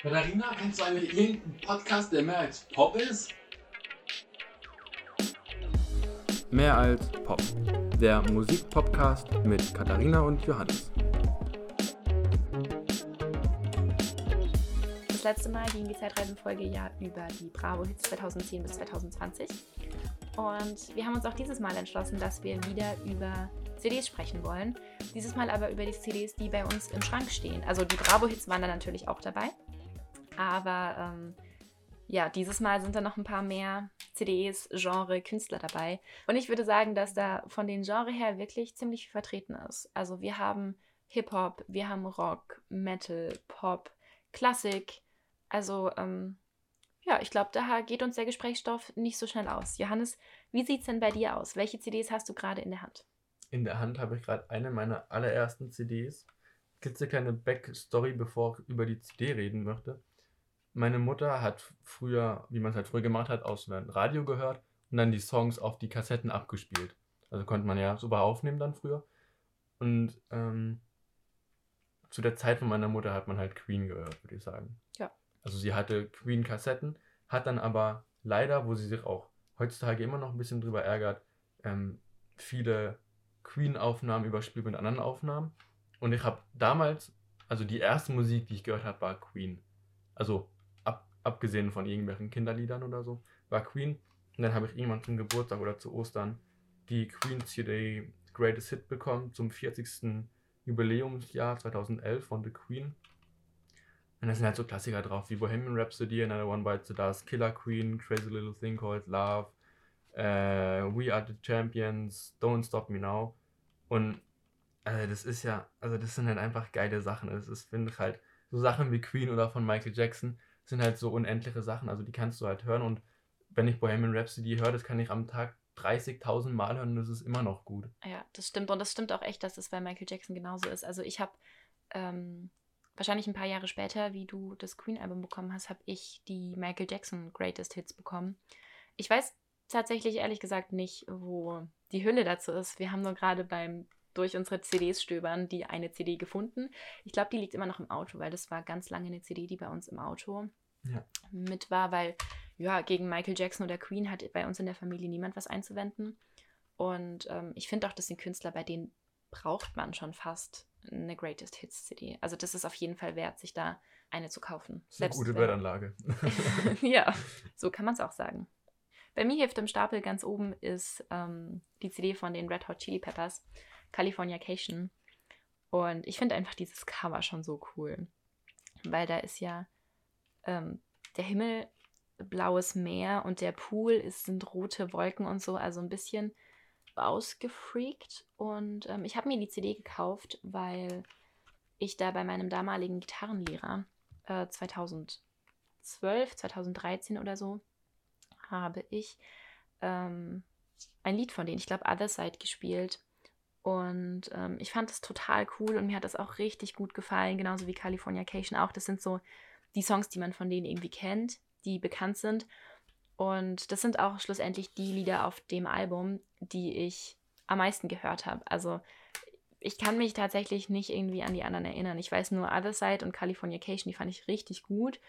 Katharina, kennst du eigentlich irgendeinen Podcast, der mehr als Pop ist? Mehr als Pop. Der Musikpodcast mit Katharina und Johannes. Das letzte Mal ging die Zeitreisenfolge ja über die Bravo Hits 2010 bis 2020. Und wir haben uns auch dieses Mal entschlossen, dass wir wieder über CDs sprechen wollen. Dieses Mal aber über die CDs, die bei uns im Schrank stehen. Also die Bravo-Hits waren da natürlich auch dabei. Aber ähm, ja, dieses Mal sind da noch ein paar mehr CDs, Genre, Künstler dabei. Und ich würde sagen, dass da von den Genre her wirklich ziemlich viel vertreten ist. Also wir haben Hip-Hop, wir haben Rock, Metal, Pop, Klassik. Also ähm, ja, ich glaube, da geht uns der Gesprächsstoff nicht so schnell aus. Johannes, wie sieht es denn bei dir aus? Welche CDs hast du gerade in der Hand? In der Hand habe ich gerade eine meiner allerersten CDs. Klitzekleine Backstory, bevor ich über die CD reden möchte. Meine Mutter hat früher, wie man es halt früher gemacht hat, aus dem Radio gehört und dann die Songs auf die Kassetten abgespielt. Also konnte man ja super aufnehmen dann früher. Und ähm, zu der Zeit von meiner Mutter hat man halt Queen gehört, würde ich sagen. Ja. Also sie hatte Queen-Kassetten, hat dann aber leider, wo sie sich auch heutzutage immer noch ein bisschen drüber ärgert, ähm, viele Queen-Aufnahmen überspielt mit anderen Aufnahmen. Und ich habe damals, also die erste Musik, die ich gehört habe, war Queen. Also abgesehen von irgendwelchen Kinderliedern oder so, war Queen. Und dann habe ich irgendwann zum Geburtstag oder zu Ostern die Queen CD Greatest Hit bekommen zum 40. Jubiläumsjahr 2011 von The Queen. Und da sind halt so Klassiker drauf wie Bohemian Rhapsody, Another One Bites the Dust, Killer Queen, Crazy Little Thing Called Love, äh, We Are the Champions, Don't Stop Me Now. Und also das ist ja, also das sind halt einfach geile Sachen. Es ist, finde ich halt, so Sachen wie Queen oder von Michael Jackson, sind halt so unendliche Sachen. Also die kannst du halt hören und wenn ich Bohemian Rhapsody höre, das kann ich am Tag 30.000 Mal hören und das ist immer noch gut. Ja, das stimmt. Und das stimmt auch echt, dass es bei Michael Jackson genauso ist. Also ich habe ähm, wahrscheinlich ein paar Jahre später, wie du das Queen-Album bekommen hast, habe ich die Michael Jackson Greatest Hits bekommen. Ich weiß tatsächlich ehrlich gesagt nicht, wo die Hülle dazu ist. Wir haben nur gerade beim durch unsere CDs stöbern die eine CD gefunden. Ich glaube, die liegt immer noch im Auto, weil das war ganz lange eine CD, die bei uns im Auto ja. mit war, weil ja, gegen Michael Jackson oder Queen hat bei uns in der Familie niemand was einzuwenden. Und ähm, ich finde auch, das sind Künstler, bei denen braucht man schon fast eine Greatest Hits CD. Also das ist auf jeden Fall wert, sich da eine zu kaufen. Das ist eine gute Wertanlage. ja, so kann man es auch sagen. Bei mir hilft im Stapel ganz oben ist ähm, die CD von den Red Hot Chili Peppers. Californication. Und ich finde einfach dieses Cover schon so cool. Weil da ist ja ähm, der Himmel, blaues Meer und der Pool ist, sind rote Wolken und so, also ein bisschen ausgefreakt. Und ähm, ich habe mir die CD gekauft, weil ich da bei meinem damaligen Gitarrenlehrer äh, 2012, 2013 oder so, habe ich ähm, ein Lied von denen, ich glaube Other Side, gespielt. Und ähm, ich fand das total cool und mir hat das auch richtig gut gefallen, genauso wie Californication auch. Das sind so die Songs, die man von denen irgendwie kennt, die bekannt sind. Und das sind auch schlussendlich die Lieder auf dem Album, die ich am meisten gehört habe. Also ich kann mich tatsächlich nicht irgendwie an die anderen erinnern. Ich weiß nur Other Side und Californication, die fand ich richtig gut.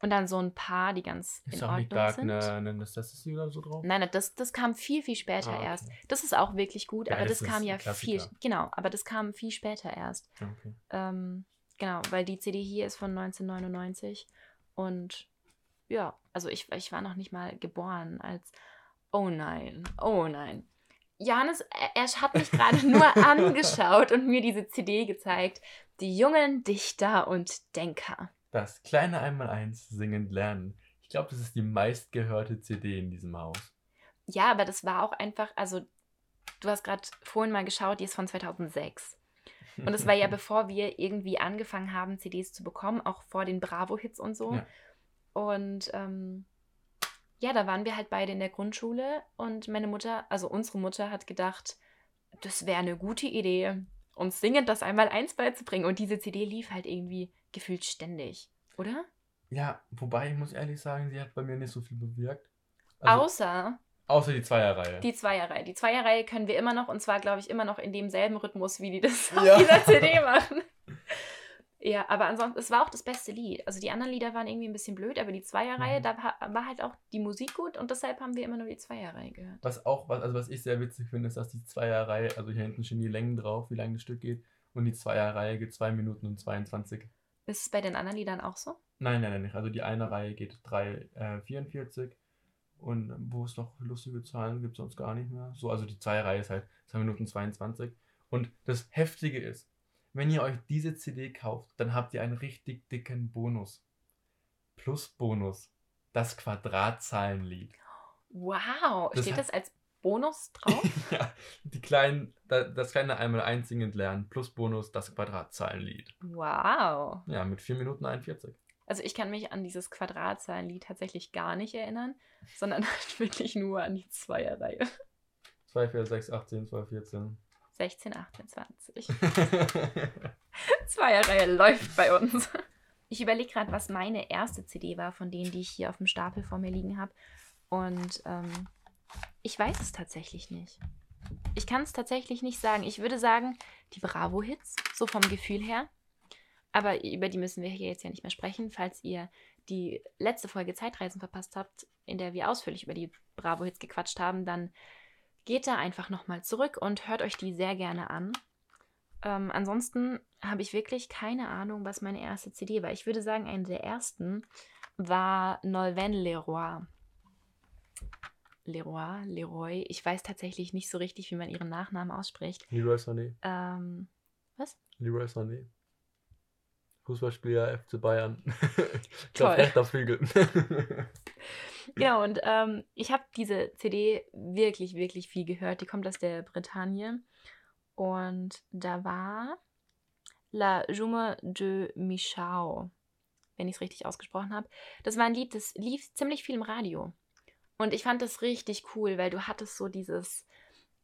Und dann so ein paar, die ganz ist in auch Ordnung nicht Dark sind. eine, eine Necessity oder so drauf? Nein, das, das kam viel, viel später Ah, okay. erst. Das ist auch wirklich gut, Ja, aber das das, kam ist ja Klassiker. viel, genau, aber das kam viel später erst. Okay. Ähm, genau, weil die CD hier ist von 1999 und ja, also ich, ich war noch nicht mal geboren als, oh nein, oh nein. Johannes, er, hat mich gerade nur angeschaut und mir diese CD gezeigt. Die jungen Dichter und Denker. Das kleine Einmaleins singend lernen. Ich glaube, das ist die meistgehörte CD in diesem Haus. Ja, aber das war auch einfach, also du hast gerade vorhin mal geschaut, die ist von 2006. Und es war ja bevor wir irgendwie angefangen haben, CDs zu bekommen, auch vor den Bravo-Hits und so. Ja. Und ähm, ja, da waren wir halt beide in der Grundschule und meine Mutter, also unsere Mutter, hat gedacht, das wäre eine gute Idee, uns singend das einmal eins beizubringen. Und diese CD lief halt irgendwie gefühlt ständig, oder? Ja, wobei ich muss ehrlich sagen, sie hat bei mir nicht so viel bewirkt. Also, Außer außer die Zweierreihe. die Zweierreihe. Die Zweierreihe können wir immer noch, und zwar, glaube ich, immer noch in demselben Rhythmus, wie die das auf Ja. dieser CD machen. Ja, aber ansonsten, es war auch das beste Lied. Also die anderen Lieder waren irgendwie ein bisschen blöd, aber die Zweierreihe, Mhm. da war, halt auch die Musik gut und deshalb haben wir immer nur die Zweierreihe gehört. Was auch, was, also was ich sehr witzig finde, ist, dass die Zweierreihe, also hier hinten stehen die Längen drauf, wie lang das Stück geht. Und die Zweierreihe geht 2 Minuten und 22. Ist es bei den anderen Liedern auch so? Nein, nein, nein, nicht. Also die eine Reihe geht 3, äh, 44 und wo es noch lustige Zahlen gibt, sonst gar nicht mehr. So, also die Zweierreihe ist halt 2 Minuten 22. Und das Heftige ist, wenn ihr euch diese CD kauft, dann habt ihr einen richtig dicken Bonus. Plus Bonus. Das Quadratzahlenlied. Wow, Das steht das als Bonus drauf? ja, die kleinen, da- das kleine einmal einsingend lernen, plus Bonus das Quadratzahlenlied. wow. Ja, mit 4 Minuten 41. Also ich kann mich an dieses Quadratzahlenlied tatsächlich gar nicht erinnern, sondern halt wirklich nur an die Zweierreihe. 2, 4, 6, 18, 12, 14. 16, 18, 20. Zweierreihe läuft bei uns. Ich überlege gerade, was meine erste CD war von denen, die ich hier auf dem Stapel vor mir liegen habe. Und ähm, ich weiß es tatsächlich nicht. Ich kann es tatsächlich nicht sagen. Ich würde sagen, die Bravo-Hits, so vom Gefühl her. Aber über die müssen wir hier jetzt ja nicht mehr sprechen. Falls ihr die letzte Folge Zeitreisen verpasst habt, in der wir ausführlich über die Bravo-Hits gequatscht haben, dann geht da einfach nochmal zurück und hört euch die sehr gerne an. Ähm, ansonsten habe ich wirklich keine Ahnung, was meine erste CD war. Ich würde sagen, eine der ersten war Nolven Leroy. Leroy, Leroy. Ich weiß tatsächlich nicht so richtig, wie man ihren Nachnamen ausspricht. Leroy Sané. Ähm, Leroy Sané. Fußballspieler FC Bayern. ich glaube, rechter Flügel. Genau, und ähm, ich habe diese CD wirklich, wirklich viel gehört. Die kommt aus der Bretagne. Und da war La Jume de Michao, wenn ich es richtig ausgesprochen habe. Das war ein Lied, das lief ziemlich viel im Radio. Und ich fand das richtig cool, weil du hattest so dieses,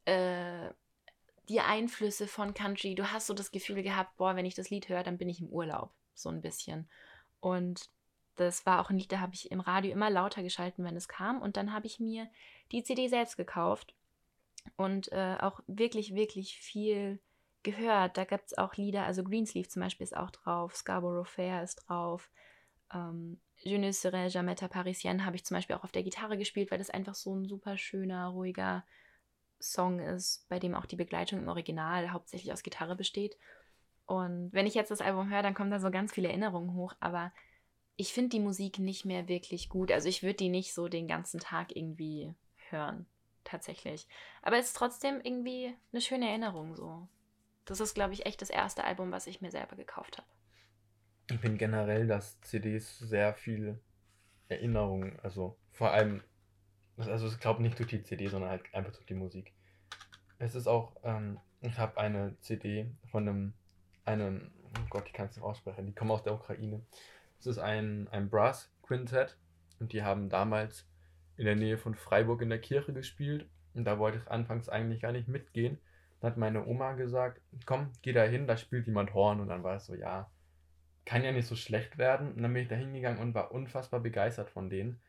äh, die Einflüsse von Country. Du hast so das Gefühl gehabt, boah, wenn ich das Lied höre, dann bin ich im Urlaub. So ein bisschen. Und das war auch ein Lied, da habe ich im Radio immer lauter geschalten, wenn es kam. Und dann habe ich mir die CD selbst gekauft und äh, auch wirklich, wirklich viel gehört. Da gibt es auch Lieder, also Greensleeve zum Beispiel ist auch drauf, Scarborough Fair ist drauf. Ähm, Je ne serai jamais ta Parisienne habe ich zum Beispiel auch auf der Gitarre gespielt, weil das einfach so ein super schöner, ruhiger Song ist, bei dem auch die Begleitung im Original hauptsächlich aus Gitarre besteht. Und wenn ich jetzt das Album höre, dann kommen da so ganz viele Erinnerungen hoch, aber ich finde die Musik nicht mehr wirklich gut. Also ich würde die nicht so den ganzen Tag irgendwie hören, tatsächlich. Aber es ist trotzdem irgendwie eine schöne Erinnerung so. Das ist, glaube ich, echt das erste Album, was ich mir selber gekauft habe. Ich bin generell, dass CDs sehr viel Erinnerung, also vor allem, also ich glaube nicht durch die CD, sondern halt einfach durch die Musik. Es ist auch, ähm, ich habe eine CD von einem, einem, oh Gott, ich kann es nicht aussprechen, die kommen aus der Ukraine. Es ist ein, ein Brass Quintett und die haben damals in der Nähe von Freiburg in der Kirche gespielt und da wollte ich anfangs eigentlich gar nicht mitgehen. Dann hat meine Oma gesagt, komm, geh da hin, da spielt jemand Horn und dann war es so, ja, kann ja nicht so schlecht werden. Und dann bin ich da hingegangen und war unfassbar begeistert von denen.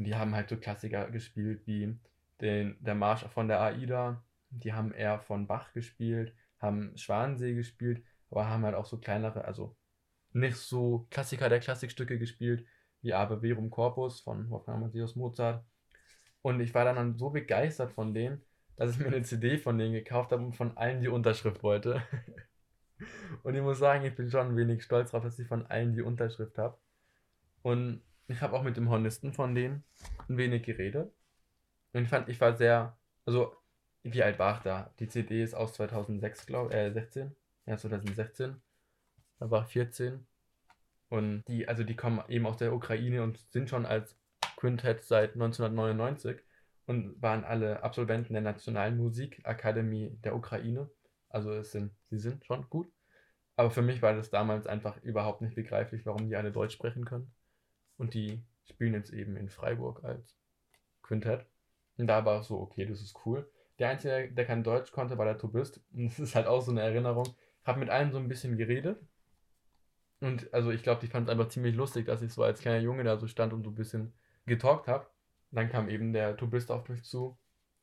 Und die haben halt so Klassiker gespielt wie den, der Marsch von der AIDA. Die haben eher von Bach gespielt, haben Schwansee gespielt, aber haben halt auch so kleinere, also nicht so Klassiker der Klassikstücke gespielt, wie Ave Verum Corpus von Wolfgang Amadeus Mozart. Und ich war dann so begeistert von denen, dass ich mir eine CD von denen gekauft habe und von allen die Unterschrift wollte. Und ich muss sagen, ich bin schon ein wenig stolz darauf, dass ich von allen die Unterschrift habe. Und ich habe auch mit dem Hornisten von denen ein wenig geredet. Und ich fand, ich war sehr, also, wie alt war ich da? Die CD ist aus 2006, glaube äh, 16. Ja, 2016. Da war ich 14. Und die, also die kommen eben aus der Ukraine und sind schon als Quintett seit 1999 und waren alle Absolventen der Nationalen Musikakademie der Ukraine. Also es sind, sie sind schon gut. Aber für mich war das damals einfach überhaupt nicht begreiflich, warum die alle Deutsch sprechen können. Und die spielen jetzt eben in Freiburg als Quintett. Und da war es so, okay, das ist cool. Der Einzige, der kein Deutsch konnte, war der Tubist. Und das ist halt auch so eine Erinnerung. Ich habe mit allen so ein bisschen geredet. Und also ich glaube, ich fand es einfach ziemlich lustig, dass ich so als kleiner Junge da so stand und so ein bisschen getalkt habe. Dann kam eben der Tubist auf mich zu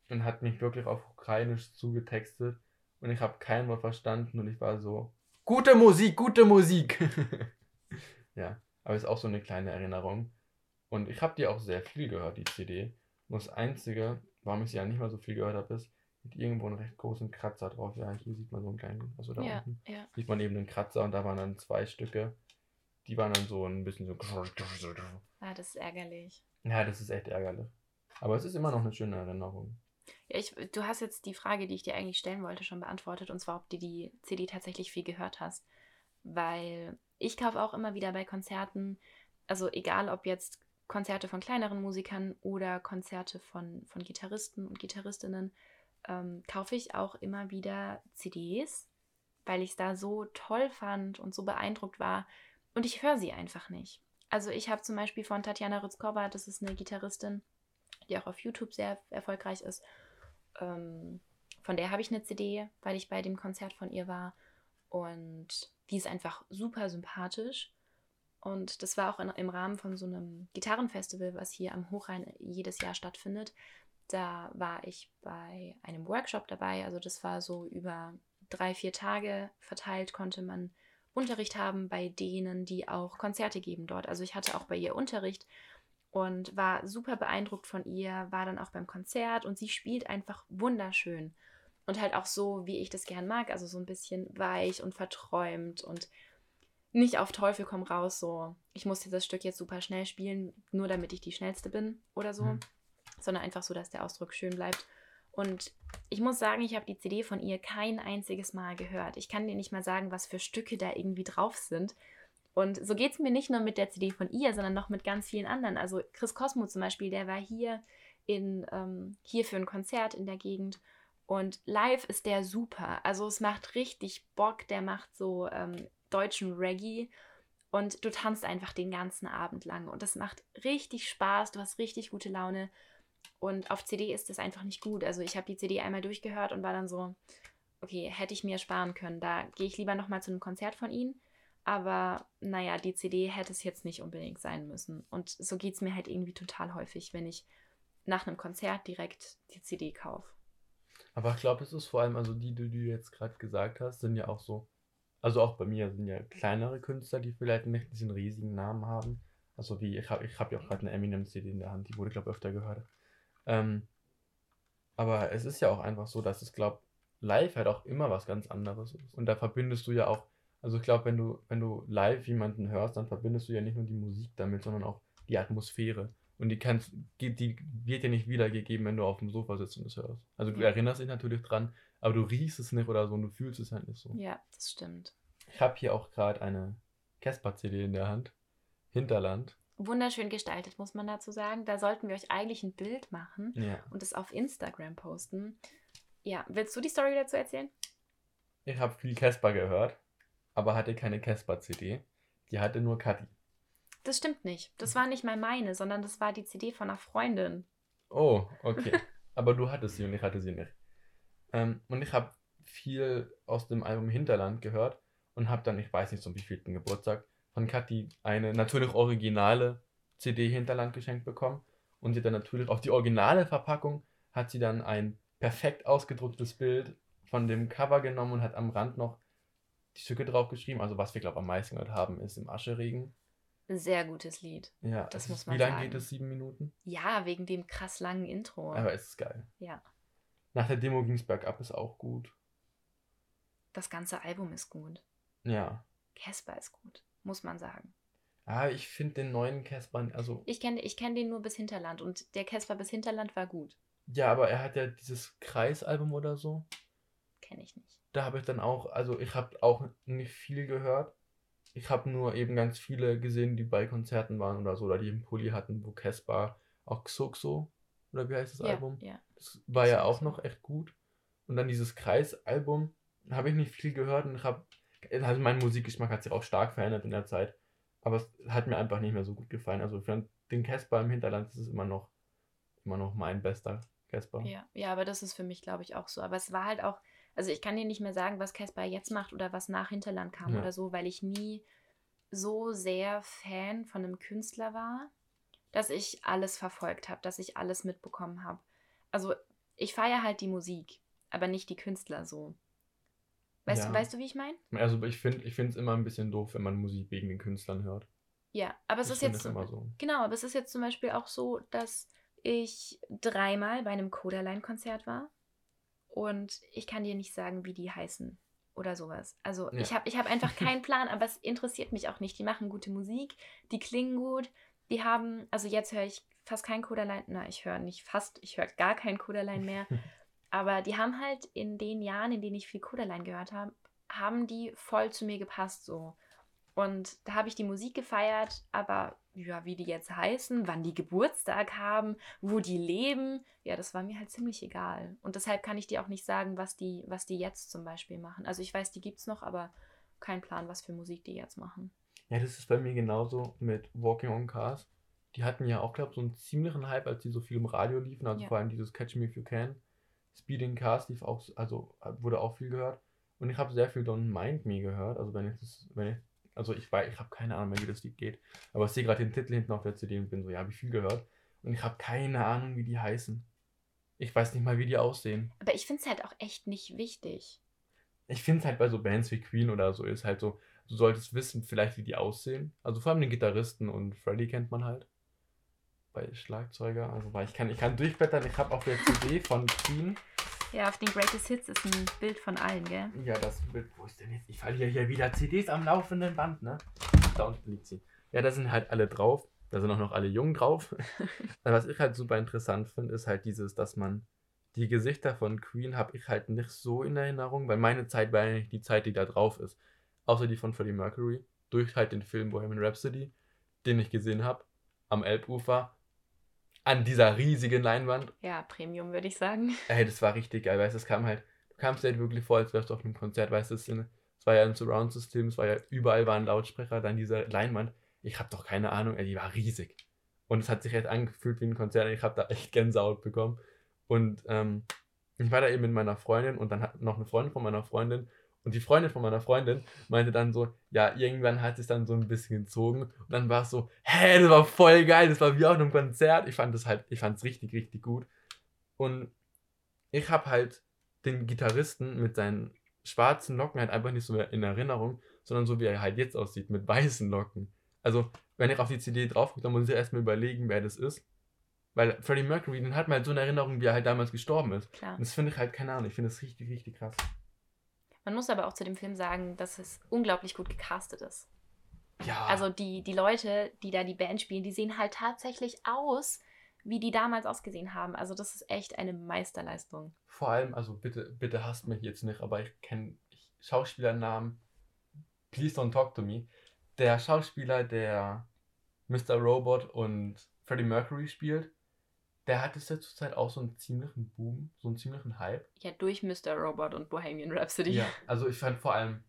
und hat mich wirklich auf Ukrainisch zugetextet. Und ich habe kein Wort verstanden und ich war so, Gute Musik, gute Musik. ja, aber ist auch so eine kleine Erinnerung. Und ich habe die auch sehr viel gehört, die CD. Nur das Einzige, warum ich sie ja nicht mal so viel gehört habe, ist, mit irgendwo einen recht großen Kratzer drauf. Ja, hier sieht man so einen kleinen, also da Ja, unten, ja. sieht man eben einen Kratzer und da waren dann zwei Stücke. Die waren dann so ein bisschen so. Ah, das ist ärgerlich. Ja, das ist echt ärgerlich. Aber es ist immer noch eine schöne Erinnerung. Ja, ich, du hast jetzt die Frage, die ich dir eigentlich stellen wollte, schon beantwortet, und zwar, ob du die CD tatsächlich viel gehört hast. Weil ich kaufe auch immer wieder bei Konzerten, also egal ob jetzt Konzerte von kleineren Musikern oder Konzerte von, von Gitarristen und Gitarristinnen, ähm, kaufe ich auch immer wieder CDs, weil ich es da so toll fand und so beeindruckt war. Und ich höre sie einfach nicht. Also ich habe zum Beispiel von Tatjana Rützkova, das ist eine Gitarristin, die auch auf YouTube sehr erfolgreich ist. Ähm, von der habe ich eine CD, weil ich bei dem Konzert von ihr war. Und die ist einfach super sympathisch. Und das war auch in, im Rahmen von so einem Gitarrenfestival, was hier am Hochrhein jedes Jahr stattfindet. Da war ich bei einem Workshop dabei. Also das war so über drei, vier Tage verteilt, konnte man Unterricht haben bei denen, die auch Konzerte geben dort. Also ich hatte auch bei ihr Unterricht und war super beeindruckt von ihr, war dann auch beim Konzert und sie spielt einfach wunderschön. Und halt auch so, wie ich das gern mag, also so ein bisschen weich und verträumt und nicht auf Teufel komm raus, so ich muss dieses Stück jetzt super schnell spielen, nur damit ich die schnellste bin oder so, Mhm. sondern einfach so, dass der Ausdruck schön bleibt. Und ich muss sagen, ich habe die CD von ihr kein einziges Mal gehört. Ich kann dir nicht mal sagen, was für Stücke da irgendwie drauf sind. Und so geht es mir nicht nur mit der CD von ihr, sondern noch mit ganz vielen anderen. Also Chris Cosmo zum Beispiel, der war hier, in, ähm, hier für ein Konzert in der Gegend. Und live ist der super. Also es macht richtig Bock. Der macht so ähm, deutschen Reggae. Und du tanzt einfach den ganzen Abend lang. Und das macht richtig Spaß. Du hast richtig gute Laune. Und auf CD ist das einfach nicht gut. Also ich habe die CD einmal durchgehört und war dann so, okay, hätte ich mir sparen können. Da gehe ich lieber nochmal zu einem Konzert von ihnen. Aber naja, die CD hätte es jetzt nicht unbedingt sein müssen. Und so geht es mir halt irgendwie total häufig, wenn ich nach einem Konzert direkt die CD kaufe. Aber ich glaube, es ist vor allem, also die, die du jetzt gerade gesagt hast, sind ja auch so, also auch bei mir sind ja kleinere Künstler, die vielleicht nicht diesen riesigen Namen haben. Also wie, ich habe ich hab ja auch gerade eine Eminem-CD in der Hand, die wurde, glaube ich, öfter gehört. Ähm, aber es ist ja auch einfach so, dass es, glaube live halt auch immer was ganz anderes ist. Und da verbindest du ja auch, also ich glaube, wenn du, wenn du live jemanden hörst, dann verbindest du ja nicht nur die Musik damit, sondern auch die Atmosphäre. Und die kannst, die wird dir nicht wiedergegeben, wenn du auf dem Sofa sitzt und es hörst. Also du Ja. erinnerst dich natürlich dran, aber du riechst es nicht oder so und du fühlst es halt nicht so. Ja, das stimmt. Ich habe hier auch gerade eine Casper-CD in der Hand. Hinterland. Wunderschön gestaltet, muss man dazu sagen. Da sollten wir euch eigentlich ein Bild machen Ja. und es auf Instagram posten. Ja, willst du die Story dazu erzählen? Ich habe viel Casper gehört, aber hatte keine Casper-CD. Die hatte nur Kathi. Das stimmt nicht. Das war nicht mal meine, sondern das war die CD von einer Freundin. Oh, okay. aber du hattest sie und ich hatte sie nicht. Ähm, und ich habe viel aus dem Album Hinterland gehört und habe dann, ich weiß nicht, zum wievielten Geburtstag, von Kathi eine natürlich originale CD Hinterland geschenkt bekommen. Und sie hat dann natürlich auf die originale Verpackung hat sie dann ein perfekt ausgedrucktes Bild von dem Cover genommen und hat am Rand noch die Stücke drauf geschrieben. Also was wir, glaube ich, am meisten gehört haben, ist im Ascheregen. Ein sehr gutes Lied. Ja, Das muss man Wie lange geht es? Sieben Minuten? Ja, wegen dem krass langen Intro. Aber es ist geil. ja, Nach der Demo ging es bergab, ist auch gut. das ganze Album ist gut. Ja. Casper ist gut, muss man sagen. Ah, ich finde den neuen Casper, also, Ich kenne ich kenn den nur bis Hinterland und der Casper bis Hinterland war gut. ja, aber er hat ja dieses Kreisalbum oder so. Kenne ich nicht. Da habe ich dann auch, also ich habe auch nicht viel gehört. Ich habe nur eben ganz viele gesehen, die bei Konzerten waren oder so, oder die einen Pulli hatten, wo Casper, auch Xuxo, oder wie heißt das Ja, Album? ja. Das war ja Xuxo. auch noch echt gut. Und dann dieses Kreisalbum, habe ich nicht viel gehört und ich habe, also mein Musikgeschmack hat sich auch stark verändert in der Zeit. Aber es hat mir einfach nicht mehr so gut gefallen. Also für den Casper im Hinterland ist es immer noch, immer noch mein bester Casper. Ja, ja, aber das ist für mich, glaube ich, auch so. Aber es war halt auch, also ich kann dir nicht mehr sagen, was Casper jetzt macht oder was nach Hinterland kam Ja. oder so, weil ich nie so sehr Fan von einem Künstler war, dass ich alles verfolgt habe, dass ich alles mitbekommen habe. Also ich feiere halt die Musik, aber nicht die Künstler so. Weißt, Ja. du, weißt du, wie ich meine? Also ich finde ich es immer ein bisschen doof, wenn man Musik wegen den Künstlern hört. Ja, aber es Ich ist jetzt so. Genau, aber es ist jetzt zum Beispiel auch so, dass ich dreimal bei einem Codaline-Konzert war und ich kann dir nicht sagen, wie die heißen oder sowas. Also Ja. ich habe ich hab einfach keinen Plan, aber es interessiert mich auch nicht. Die machen gute Musik, die klingen gut, die haben, also jetzt höre ich fast kein Codaline, na, ich höre nicht fast, ich höre gar kein Codaline mehr, aber die haben halt in den Jahren, in denen ich viel Codaline gehört habe, haben die voll zu mir gepasst so. Und da habe ich die Musik gefeiert, aber ja, wie die jetzt heißen, wann die Geburtstag haben, wo die leben, ja, das war mir halt ziemlich egal. Und deshalb kann ich dir auch nicht sagen, was die, was die jetzt zum Beispiel machen. Also ich weiß, die gibt's noch, aber kein Plan, was für Musik die jetzt machen. Ja, das ist bei mir genauso mit Walking on Cars. Die hatten ja auch, glaube ich, so einen ziemlichen Hype, als die so viel im Radio liefen. Also Ja. vor allem dieses Catch Me If You Can. Speeding Cars lief auch, also wurde auch viel gehört. Und ich habe sehr viel Don't Mind Me gehört. Also wenn ich das, wenn ich, also ich weiß, ich habe keine Ahnung mehr, wie das Lied geht. Aber ich sehe gerade den Titel hinten auf der CD und bin so, ja, habe ich viel gehört. Und ich habe keine Ahnung, wie die heißen. Ich weiß nicht mal, wie die aussehen. Aber ich finde es halt auch echt nicht wichtig. Ich finde es halt bei so Bands wie Queen oder so ist halt so, du solltest wissen, vielleicht wie die aussehen. Also vor allem den Gitarristen und Freddy kennt man halt. Bei Schlagzeuger, also weil ich kann, ich kann durchblättern, ich habe auf der CD von Queen. Ja, auf den Greatest Hits ist ein Bild von allen, gell? Ja, das Bild, wo ist denn jetzt? Ich verliere hier wieder CDs am laufenden Band, ne? Da unten liegt sie. Ja, da sind halt alle drauf. Da sind auch noch alle jung drauf. Was ich halt super interessant finde, ist halt dieses, dass man die Gesichter von Queen habe ich halt nicht so in Erinnerung, weil meine Zeit war nicht die Zeit, die da drauf ist. Außer die von Freddie Mercury. Durch halt den Film Bohemian Rhapsody, den ich gesehen habe. Am Elbufer. An dieser riesigen Leinwand. Ja, Premium würde ich sagen. Ey, das war richtig geil, weißt du, es kam halt, du kamst halt wirklich vor, als wärst du auf einem Konzert, weißt du, es war ja ein Surround-System, es war ja, überall waren Lautsprecher, dann diese Leinwand, ich hab doch keine Ahnung, ey, die war riesig. Und es hat sich echt angefühlt wie ein Konzert, ich hab da echt Gänsehaut bekommen. Und ähm, ich war da eben mit meiner Freundin und dann hat noch eine Freundin von meiner Freundin und die Freundin von meiner Freundin meinte dann so, ja, irgendwann hat es dann so ein bisschen gezogen und dann war es so, hä, das war voll geil, das war wie auf einem Konzert. Ich fand das halt, ich fand es richtig, richtig gut. Und ich habe halt den Gitarristen mit seinen schwarzen Locken halt einfach nicht so mehr in Erinnerung, sondern so wie er halt jetzt aussieht, mit weißen Locken. Also, wenn ich auf die CD drauf gucke, dann muss ich erstmal überlegen, wer das ist. Weil Freddie Mercury, den hat man halt so in Erinnerung, wie er halt damals gestorben ist. Klar. Und das finde ich halt, keine Ahnung, ich finde das richtig, richtig krass. Man muss aber auch zu dem Film sagen, dass es unglaublich gut gecastet ist. Ja. Also die, die Leute, die da die Band spielen, die sehen halt tatsächlich aus, wie die damals ausgesehen haben. Also das ist echt eine Meisterleistung. Vor allem, also bitte, bitte hasst mich jetzt nicht, aber ich kenne Schauspielernamen. Please don't talk to me. Der Schauspieler, der Mr. Robot und Freddie Mercury spielt, der hat es ja zurzeit auch so einen ziemlichen Boom, so einen ziemlichen Hype. Ja, durch Mr. Robot und Bohemian Rhapsody. Ja, also ich fand vor allem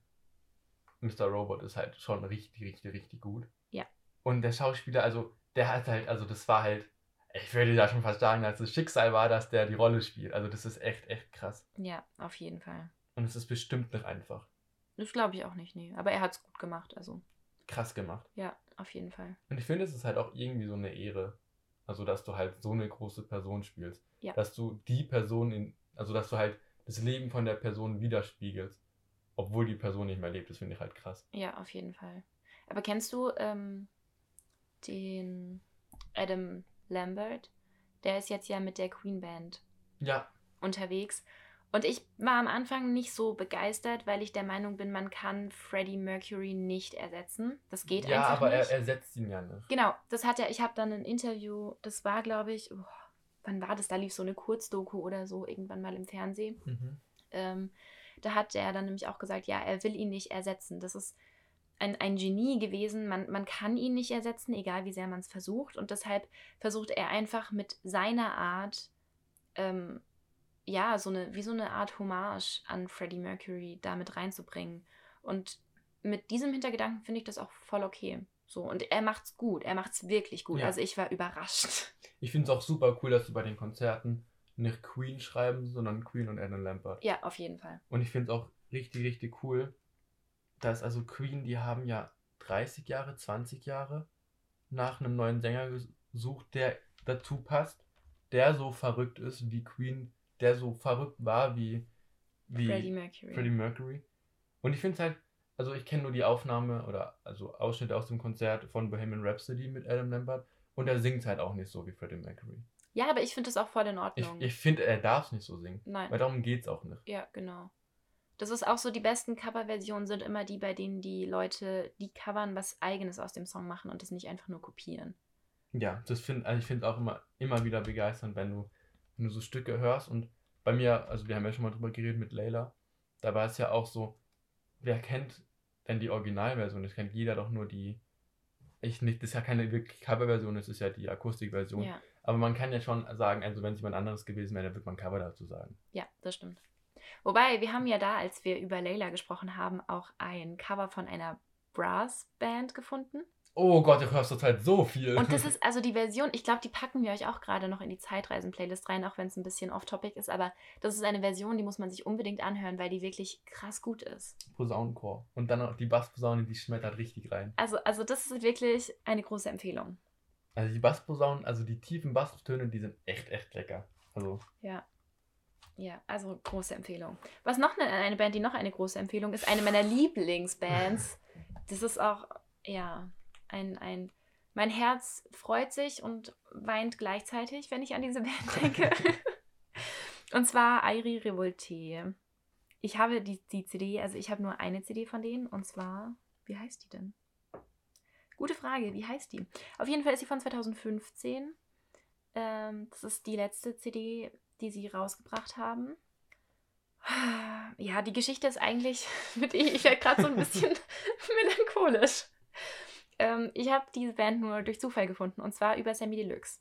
Mr. Robot ist halt schon richtig, richtig, richtig gut. Ja. Und der Schauspieler, also der hat halt, also das war halt, ich würde da schon fast sagen, dass das Schicksal war, dass der die Rolle spielt. Also das ist echt, echt krass. Ja, auf jeden Fall. Und es ist bestimmt nicht einfach. Das glaube ich auch nicht, nee. Aber er hat es gut gemacht, also Krass gemacht. ja, auf jeden Fall. Und ich finde, es ist halt auch irgendwie so eine Ehre. Also, dass du halt so eine große Person spielst. Ja. Dass du die Person in, also dass du halt das Leben von der Person widerspiegelst. Obwohl die Person nicht mehr lebt. Das finde ich halt krass. Ja, auf jeden Fall. Aber kennst du ähm, den Adam Lambert? Der ist jetzt ja mit der Queen Band Ja, unterwegs. Und ich war am Anfang nicht so begeistert, weil ich der Meinung bin, man kann Freddie Mercury nicht ersetzen. Das geht ja einfach aber nicht. er ersetzt ihn ja nicht. Genau, das hat er, ich habe dann ein Interview, das war, glaube ich, oh, wann war das? Da lief so eine Kurzdoku oder so, irgendwann mal im Fernsehen. Mhm. Ähm, da hat er dann nämlich auch gesagt, ja, er will ihn nicht ersetzen. Das ist ein, ein Genie gewesen. Man, man kann ihn nicht ersetzen, egal wie sehr man es versucht. Und deshalb versucht er einfach mit seiner Art, ähm, ja, so eine, wie so eine Art Hommage an Freddie Mercury damit reinzubringen. Und mit diesem Hintergedanken finde ich das auch voll okay. So, und er macht's gut, er macht's wirklich gut. Ja. Also ich war überrascht. Ich finde es auch super cool, dass du bei den Konzerten nicht Queen schreiben, sondern Queen und Adam Lambert. Ja, auf jeden Fall. Und ich finde es auch richtig, richtig cool, dass also Queen, die haben ja 30 Jahre, 20 Jahre nach einem neuen Sänger gesucht, der dazu passt, der so verrückt ist wie Queen, der so verrückt war wie, wie Freddie Mercury. Freddie Mercury. Und ich finde es halt, also ich kenne nur die Aufnahme oder also Ausschnitte aus dem Konzert von Bohemian Rhapsody mit Adam Lambert und er singt halt auch nicht so wie Freddie Mercury. Ja, aber ich finde das auch voll in Ich, Ordnung. ich finde, er darf es nicht so singen. Nein. Weil darum geht es auch nicht. Ja, genau. Das ist auch so, die besten Coverversionen sind immer die, bei denen die Leute, die covern, was eigenes aus dem Song machen und das nicht einfach nur kopieren. Ja, das find, also ich finde auch immer, immer wieder begeisternd, wenn du, wenn du so Stücke hörst. Und bei mir, also wir haben ja schon mal drüber geredet mit Layla, da war es ja auch so, wer kennt denn die Originalversion? Das kennt jeder doch nur die. Ich nicht, das ist ja keine wirklich Coverversion, das ist ja die Akustikversion. Ja, Aber man kann ja schon sagen, also wenn es jemand anderes gewesen wäre, dann wird man Cover dazu sagen. ja, das stimmt. Wobei, wir haben ja da, als wir über Layla gesprochen haben, auch ein Cover von einer Brass-Band gefunden. Oh Gott, du hörst zurzeit so viel. Und das ist also die Version, ich glaube, die packen wir euch auch gerade noch in die Zeitreisen-Playlist rein, auch wenn es ein bisschen off-topic ist, aber das ist eine Version, die muss man sich unbedingt anhören, weil die wirklich krass gut ist. Posaunenchor. Und dann noch die Bassposaune, die schmettert richtig rein. Also, also das ist wirklich eine große Empfehlung. Also die Bassposaunen, also die tiefen Basstöne, die sind echt, echt lecker. Also, Ja. Ja, also große Empfehlung. Was noch eine, eine Band, die noch eine große Empfehlung ist, eine meiner Lieblingsbands. Das ist auch, ja, ein, ein. Mein Herz freut sich und weint gleichzeitig, wenn ich an diese Band denke. und zwar Airi Revolte. Ich habe die, die CD, also ich habe nur eine CD von denen und zwar, wie heißt die denn? Gute Frage, wie heißt die? Auf jeden Fall ist sie von 2015. Ähm, das ist die letzte CD, die sie rausgebracht haben. Ja, die Geschichte ist eigentlich, mit ich, ich werde gerade so ein bisschen melancholisch. Ähm, ich habe diese Band nur durch Zufall gefunden und zwar über Sammy Deluxe.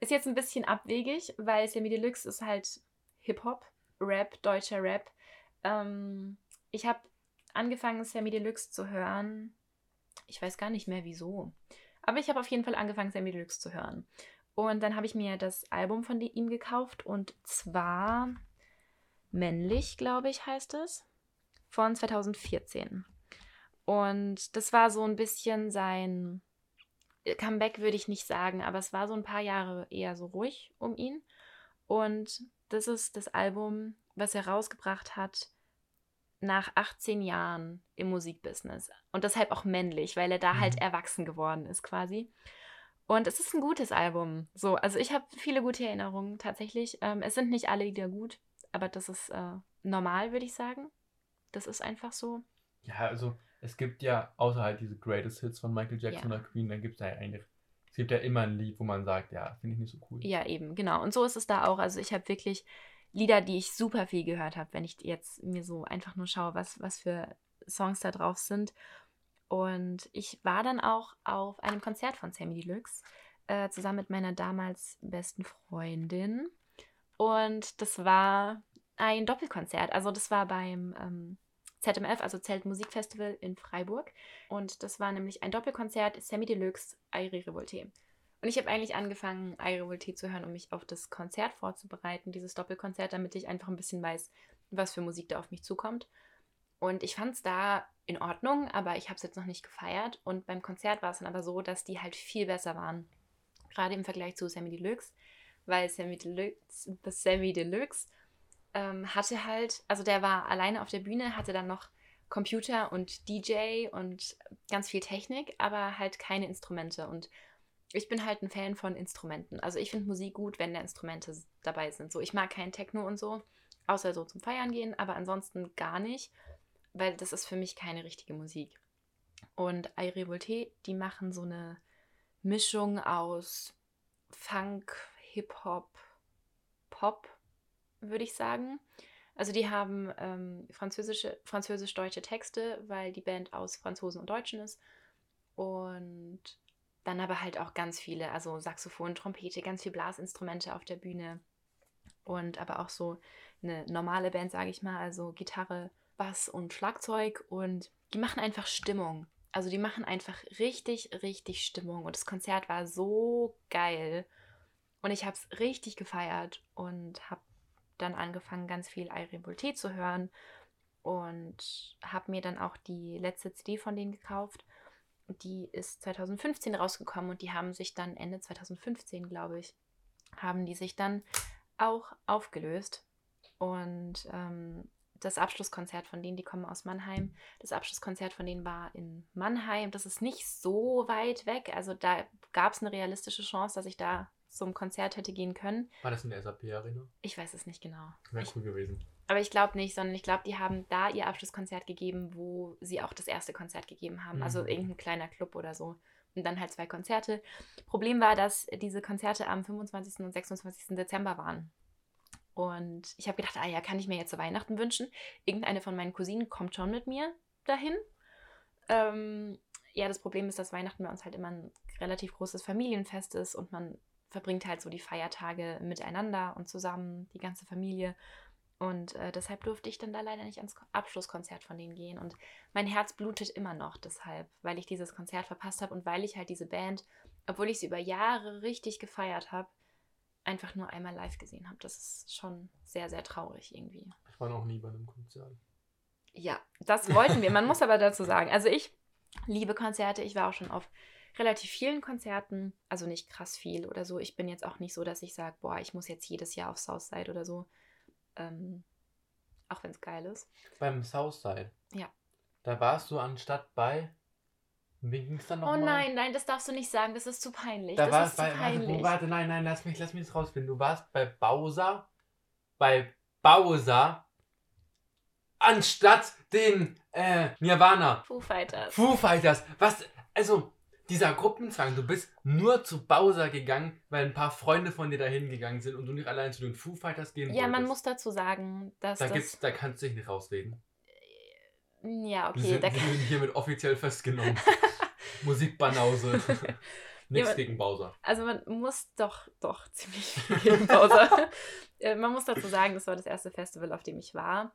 Ist jetzt ein bisschen abwegig, weil Sammy Deluxe ist halt Hip-Hop, Rap, deutscher Rap. Ähm, ich habe angefangen, Sammy Deluxe zu hören. Ich weiß gar nicht mehr wieso. Aber ich habe auf jeden Fall angefangen, Sammy Deluxe zu hören. Und dann habe ich mir das Album von ihm gekauft und zwar Männlich, glaube ich, heißt es, von 2014. Und das war so ein bisschen sein Comeback, würde ich nicht sagen, aber es war so ein paar Jahre eher so ruhig um ihn. Und das ist das Album, was er rausgebracht hat nach 18 Jahren im Musikbusiness. Und deshalb auch männlich, weil er da halt Mhm. erwachsen geworden ist quasi. Und es ist ein gutes Album. So, also ich habe viele gute Erinnerungen tatsächlich. Ähm, es sind nicht alle Lieder gut, aber das ist äh, normal, würde ich sagen. Das ist einfach so. ja, also es gibt ja, außer halt diese Greatest Hits von Michael Jackson Ja. oder Queen, dann gibt es ja eigentlich, es gibt ja immer ein Lied, wo man sagt, ja, finde ich nicht so cool. Ja, eben, genau. Und so ist es da auch. Also ich habe wirklich Lieder, die ich super viel gehört habe, wenn ich jetzt mir so einfach nur schaue, was, was für Songs da drauf sind. Und ich war dann auch auf einem Konzert von Sammy Deluxe, äh, zusammen mit meiner damals besten Freundin. Und das war ein Doppelkonzert. Also das war beim ähm, ZMF, also Zelt Musikfestival in Freiburg. Und das war nämlich ein Doppelkonzert Sammy Deluxe, Airi Revolte. Und ich habe eigentlich angefangen, Airi Revolte zu hören, um mich auf das Konzert vorzubereiten, dieses Doppelkonzert, damit ich einfach ein bisschen weiß, was für Musik da auf mich zukommt. Und ich fand es da in Ordnung, aber ich habe es jetzt noch nicht gefeiert. Und beim Konzert war es dann aber so, dass die halt viel besser waren. Gerade im Vergleich zu Sammy Deluxe, weil Sammy Deluxe, das Sammy Deluxe ähm, hatte halt, also der war alleine auf der Bühne, hatte dann noch Computer und DJ und ganz viel Technik, aber halt keine Instrumente. Und ich bin halt ein Fan von Instrumenten. Also ich finde Musik gut, wenn da Instrumente dabei sind. So, ich mag keinen Techno und so, außer so zum Feiern gehen, aber ansonsten gar nicht, weil das ist für mich keine richtige Musik. Und Airi Revolte, die machen so eine Mischung aus Funk, Hip-Hop, Pop, würde ich sagen. Also die haben ähm, französische, französisch-deutsche Texte, weil die Band aus Franzosen und Deutschen ist. Und dann aber halt auch ganz viele, also Saxophon, Trompete, ganz viel Blasinstrumente auf der Bühne. Und aber auch so eine normale Band, sage ich mal, also Gitarre, Bass und Schlagzeug. Und die machen einfach Stimmung. Also die machen einfach richtig, richtig Stimmung. Und das Konzert war so geil. Und ich habe es richtig gefeiert und habe dann angefangen, ganz viel Irene zu hören. Und habe mir dann auch die letzte CD von denen gekauft. Die ist 2015 rausgekommen und die haben sich dann Ende 2015, glaube ich, haben die sich dann auch aufgelöst. Und ähm, das Abschlusskonzert von denen, die kommen aus Mannheim. Das Abschlusskonzert von denen war in Mannheim. Das ist nicht so weit weg. Also da gab es eine realistische Chance, dass ich da zum Konzert hätte gehen können. War das in der SAP-Arena? Ich weiß es nicht genau. Wäre cool gewesen. aber ich glaube nicht, sondern ich glaube, die haben da ihr Abschlusskonzert gegeben, wo sie auch das erste Konzert gegeben haben. Also Mhm. irgendein kleiner Club oder so. Und dann halt zwei Konzerte. Problem war, dass diese Konzerte am 25. und 26. Dezember waren. Und ich habe gedacht, ah ja, kann ich mir jetzt zu Weihnachten wünschen. Irgendeine von meinen Cousinen kommt schon mit mir dahin. Ähm, ja, das Problem ist, dass Weihnachten bei uns halt immer ein relativ großes Familienfest ist und man verbringt halt so die Feiertage miteinander und zusammen, die ganze Familie. Und äh, deshalb durfte ich dann da leider nicht ans Ko- Abschlusskonzert von denen gehen. Und mein Herz blutet immer noch deshalb, weil ich dieses Konzert verpasst habe und weil ich halt diese Band, obwohl ich sie über Jahre richtig gefeiert habe, einfach nur einmal live gesehen habe. Das ist schon sehr, sehr traurig irgendwie. Ich war noch nie bei einem Konzert. Ja, das wollten wir. Man muss aber dazu sagen, also ich liebe Konzerte. Ich war auch schon auf relativ vielen Konzerten, also nicht krass viel oder so. Ich bin jetzt auch nicht so, dass ich sage, boah, ich muss jetzt jedes Jahr auf Southside oder so. Ähm, auch wenn es geil ist. Beim Southside. Ja. Da warst du anstatt bei. Wie ging's dann Oh nochmal? nein, nein, das darfst du nicht sagen. Das ist zu peinlich. Da das war ist bei, zu warte, peinlich. wo, warte, nein, nein, lass mich, lass mich das rausfinden. Du warst bei Bowser, bei Bowser, anstatt den äh, Nirvana. Foo Fighters. Foo Fighters. Was, also, dieser Gruppenzwang, du bist nur zu Bowser gegangen, weil ein paar Freunde von dir dahin gegangen sind und du nicht allein zu den Foo Fighters gehen Ja, man wolltest. muss dazu sagen, dass Da, das. gibt's, da kannst du dich nicht rausreden. ja, Wir okay. sind, Da, wir sind hiermit offiziell festgenommen. Musikbanause. Nichts Ja, gegen Bowser. Also man muss doch, doch ziemlich viel gegen Bowser. Äh, man muss dazu sagen, das war das erste Festival, auf dem ich war.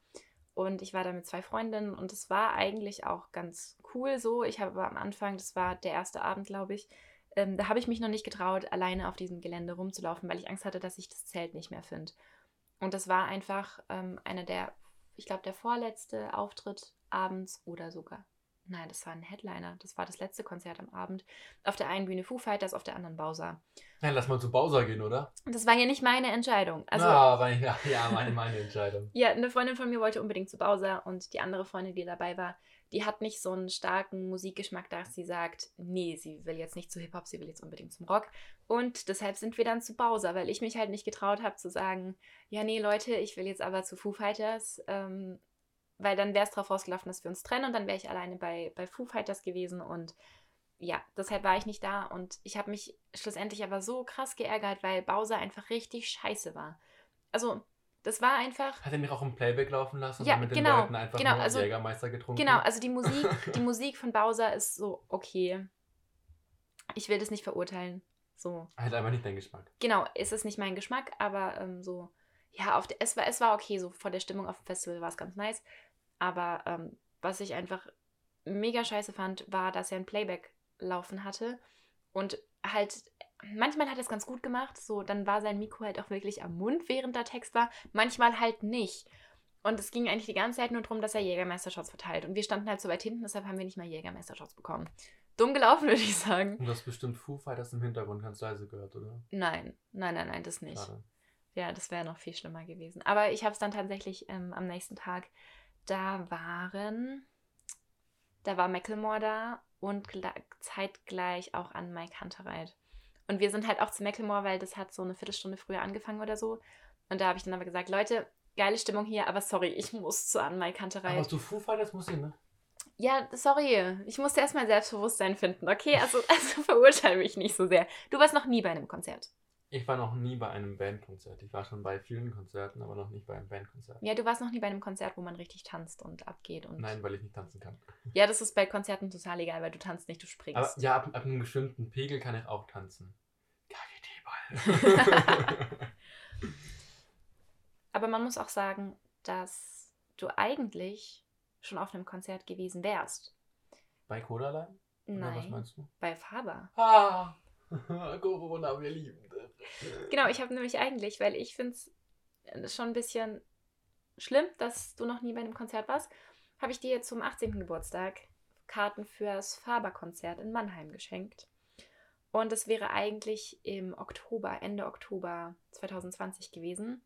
Und ich war da mit zwei Freundinnen und es war eigentlich auch ganz cool so. Ich habe aber am Anfang, das war der erste Abend, glaube ich, ähm, da habe ich mich noch nicht getraut, alleine auf diesem Gelände rumzulaufen, weil ich Angst hatte, dass ich das Zelt nicht mehr finde. Und das war einfach ähm, einer der, ich glaube, der vorletzte Auftritt abends oder sogar. Nein, das war ein Headliner. Das war das letzte Konzert am Abend. Auf der einen Bühne Foo Fighters, auf der anderen Bowser. Ja, lass mal zu Bowser gehen, oder? Das war ja nicht meine Entscheidung. Also, ah, meine, ja, ja, meine, meine Entscheidung. ja, eine Freundin von mir wollte unbedingt zu Bowser und die andere Freundin, die dabei war, die hat nicht so einen starken Musikgeschmack, dass sie sagt, nee, sie will jetzt nicht zu Hip-Hop, sie will jetzt unbedingt zum Rock. Und deshalb sind wir dann zu Bowser, weil ich mich halt nicht getraut habe zu sagen, ja, nee, Leute, ich will jetzt aber zu Foo Fighters, ähm, weil dann wäre es darauf rausgelaufen, dass wir uns trennen und dann wäre ich alleine bei, bei Foo Fighters gewesen und ja, deshalb war ich nicht da und ich habe mich schlussendlich aber so krass geärgert, weil Bowser einfach richtig scheiße war. Also, das war einfach Hat er nicht auch im Playback laufen lassen und Ja, dann mit den genau, Leuten einfach genau, nur also- Jägermeister getrunken? Genau, also die Musik, die Musik von Bowser ist so okay. Ich will das nicht verurteilen. So, Halt einfach nicht dein Geschmack. genau, ist es nicht mein Geschmack, aber ähm, so, ja, auf der, es, war, es war okay, so vor der Stimmung auf dem Festival war es ganz nice. Aber ähm, was ich einfach mega scheiße fand, war, dass er ein Playback laufen hatte und halt, manchmal hat er es ganz gut gemacht, so, dann war sein Mikro halt auch wirklich am Mund, während da Text war, manchmal halt nicht. Und es ging eigentlich die ganze Zeit nur darum, dass er Jägermeistershots verteilt. Und wir standen halt so weit hinten, deshalb haben wir nicht mal Jägermeistershots bekommen. Dumm gelaufen, würde ich sagen. Und du hast bestimmt Foo Fighters im Hintergrund ganz leise gehört, oder? Nein, nein, nein, nein, das nicht. Schade. Ja, das wäre noch viel schlimmer gewesen. Aber ich habe es dann tatsächlich ähm, am nächsten Tag. Da waren. Da war Macklemore da und zeitgleich auch an Mike Hunterreit. Und wir sind halt auch zu Macklemore, weil das hat so eine Viertelstunde früher angefangen oder so. Und da habe ich dann aber gesagt, Leute, geile Stimmung hier, aber sorry, ich muss zu an Mike Hunterreit. Aber zu Foo Fighters muss ich, ne? Ja, sorry. Ich musste erstmal Selbstbewusstsein finden, okay? Also, also verurteile mich nicht so sehr. Du warst noch nie bei einem Konzert. Ich war noch nie bei einem Bandkonzert. Ich war schon bei vielen Konzerten, aber noch nicht bei einem Bandkonzert. Ja, du warst noch nie bei einem Konzert, wo man richtig tanzt und abgeht. Und Nein, weil ich nicht tanzen kann. Ja, das ist bei Konzerten total egal, weil du tanzt nicht, du springst. Aber ja, ab, ab einem bestimmten Pegel kann ich auch tanzen. KGT-Ball. Aber man muss auch sagen, dass du eigentlich schon auf einem Konzert gewesen wärst. bei Kodalein? Oder was Nein, meinst du? bei Faber. Ah! Corona, wir lieben das. Genau, ich habe nämlich eigentlich, weil ich finde es schon ein bisschen schlimm, dass du noch nie bei einem Konzert warst, habe ich dir zum 18. Geburtstag Karten fürs Faber-Konzert in Mannheim geschenkt. Und es wäre eigentlich im Oktober, Ende Oktober 2020 gewesen.